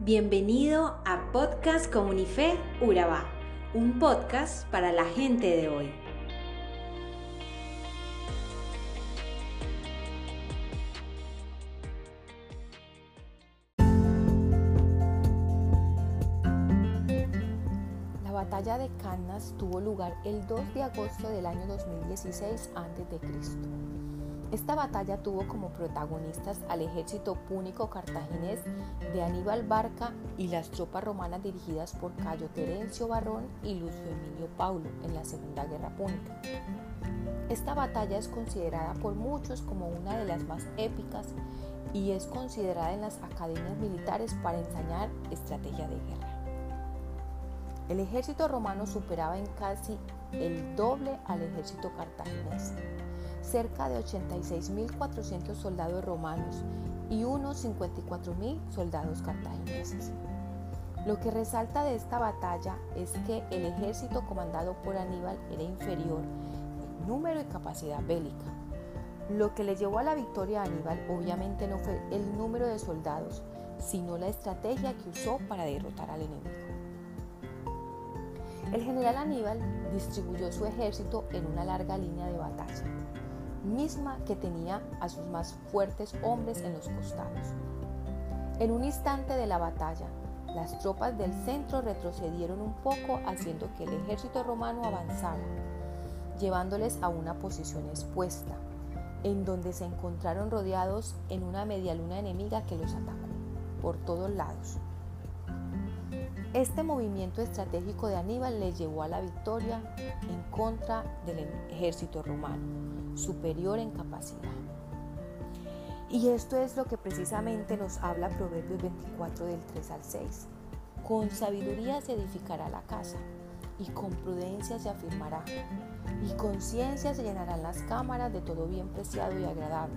Bienvenido a Podcast Comunife Urabá, un podcast para la gente de hoy. La batalla de Cannas tuvo lugar el 2 de agosto del año 2016 a.C. Esta batalla tuvo como protagonistas al ejército púnico cartaginés de Aníbal Barca y las tropas romanas dirigidas por Cayo Terencio Barrón y Lucio Emilio Paulo en la Segunda Guerra Púnica. Esta batalla es considerada por muchos como una de las más épicas y es considerada en las academias militares para enseñar estrategia de guerra. El ejército romano superaba en casi el doble al ejército cartaginés cerca de 86.400 soldados romanos y unos 54.000 soldados cartagineses. Lo que resalta de esta batalla es que el ejército comandado por Aníbal era inferior en número y capacidad bélica. Lo que le llevó a la victoria a Aníbal obviamente no fue el número de soldados, sino la estrategia que usó para derrotar al enemigo. El general Aníbal distribuyó su ejército en una larga línea de batalla misma que tenía a sus más fuertes hombres en los costados. En un instante de la batalla, las tropas del centro retrocedieron un poco haciendo que el ejército romano avanzara, llevándoles a una posición expuesta, en donde se encontraron rodeados en una media luna enemiga que los atacó por todos lados. Este movimiento estratégico de Aníbal le llevó a la victoria en contra del ejército romano, superior en capacidad. Y esto es lo que precisamente nos habla Proverbios 24 del 3 al 6. Con sabiduría se edificará la casa y con prudencia se afirmará y con ciencia se llenarán las cámaras de todo bien preciado y agradable.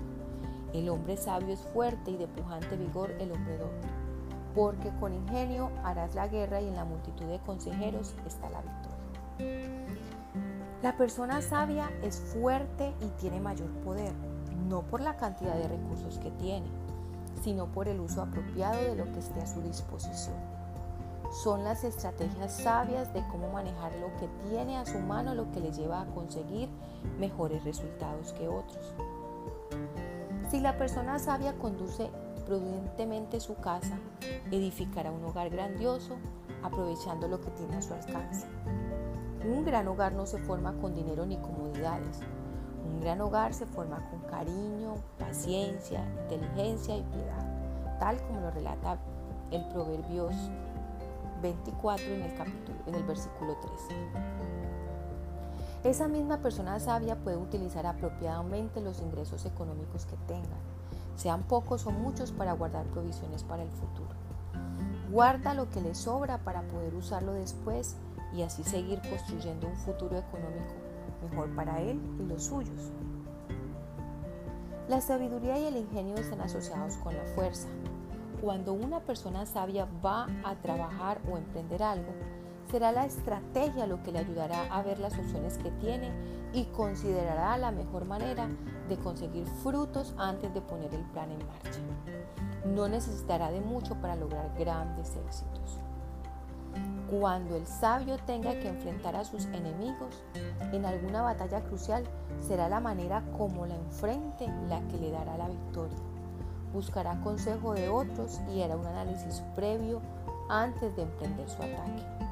El hombre sabio es fuerte y de pujante vigor el hombre doble porque con ingenio harás la guerra y en la multitud de consejeros está la victoria. La persona sabia es fuerte y tiene mayor poder, no por la cantidad de recursos que tiene, sino por el uso apropiado de lo que esté a su disposición. Son las estrategias sabias de cómo manejar lo que tiene a su mano lo que le lleva a conseguir mejores resultados que otros. Si la persona sabia conduce prudentemente su casa, edificará un hogar grandioso, aprovechando lo que tiene a su alcance. Un gran hogar no se forma con dinero ni comodidades. Un gran hogar se forma con cariño, paciencia, inteligencia y piedad, tal como lo relata el Proverbios 24 en el, capítulo, en el versículo 3. Esa misma persona sabia puede utilizar apropiadamente los ingresos económicos que tenga sean pocos o muchos para guardar provisiones para el futuro. Guarda lo que le sobra para poder usarlo después y así seguir construyendo un futuro económico mejor para él y los suyos. La sabiduría y el ingenio están asociados con la fuerza. Cuando una persona sabia va a trabajar o emprender algo, será la estrategia lo que le ayudará a ver las opciones que tiene y considerará la mejor manera de conseguir frutos antes de poner el plan en marcha. No necesitará de mucho para lograr grandes éxitos. Cuando el sabio tenga que enfrentar a sus enemigos en alguna batalla crucial, será la manera como la enfrente la que le dará la victoria. Buscará consejo de otros y hará un análisis previo antes de emprender su ataque.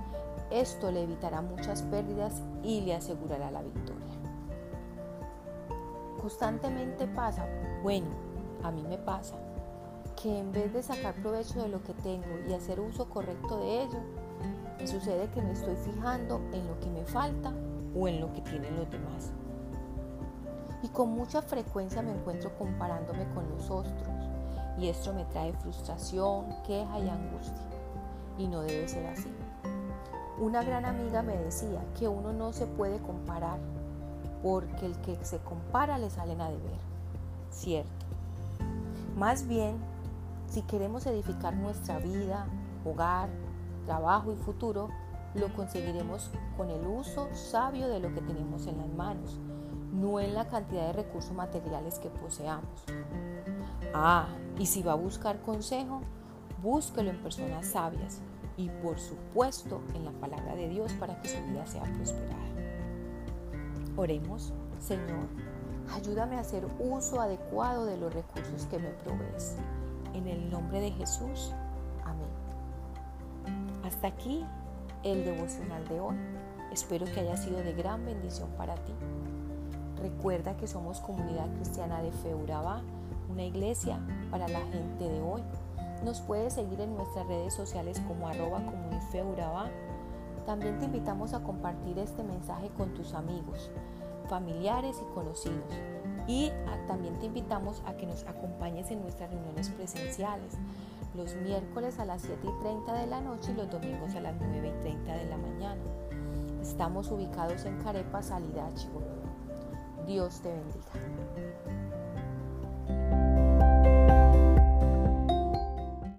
Esto le evitará muchas pérdidas y le asegurará la victoria. Constantemente pasa, bueno, a mí me pasa, que en vez de sacar provecho de lo que tengo y hacer uso correcto de ello, sucede que me estoy fijando en lo que me falta o en lo que tienen los demás. Y con mucha frecuencia me encuentro comparándome con los otros y esto me trae frustración, queja y angustia. Y no debe ser así. Una gran amiga me decía que uno no se puede comparar porque el que se compara le salen a deber. Cierto. Más bien, si queremos edificar nuestra vida, hogar, trabajo y futuro, lo conseguiremos con el uso sabio de lo que tenemos en las manos, no en la cantidad de recursos materiales que poseamos. Ah, y si va a buscar consejo, Búsquelo en personas sabias y por supuesto en la palabra de Dios para que su vida sea prosperada. Oremos, Señor, ayúdame a hacer uso adecuado de los recursos que me provees. En el nombre de Jesús. Amén. Hasta aquí el devocional de hoy. Espero que haya sido de gran bendición para ti. Recuerda que somos comunidad cristiana de Feuraba, una iglesia para la gente de hoy. Nos puedes seguir en nuestras redes sociales como arroba comunifeuraba. También te invitamos a compartir este mensaje con tus amigos, familiares y conocidos. Y también te invitamos a que nos acompañes en nuestras reuniones presenciales los miércoles a las 7 y 30 de la noche y los domingos a las 9 y 30 de la mañana. Estamos ubicados en Carepa, Salida Chihuahua. Dios te bendiga.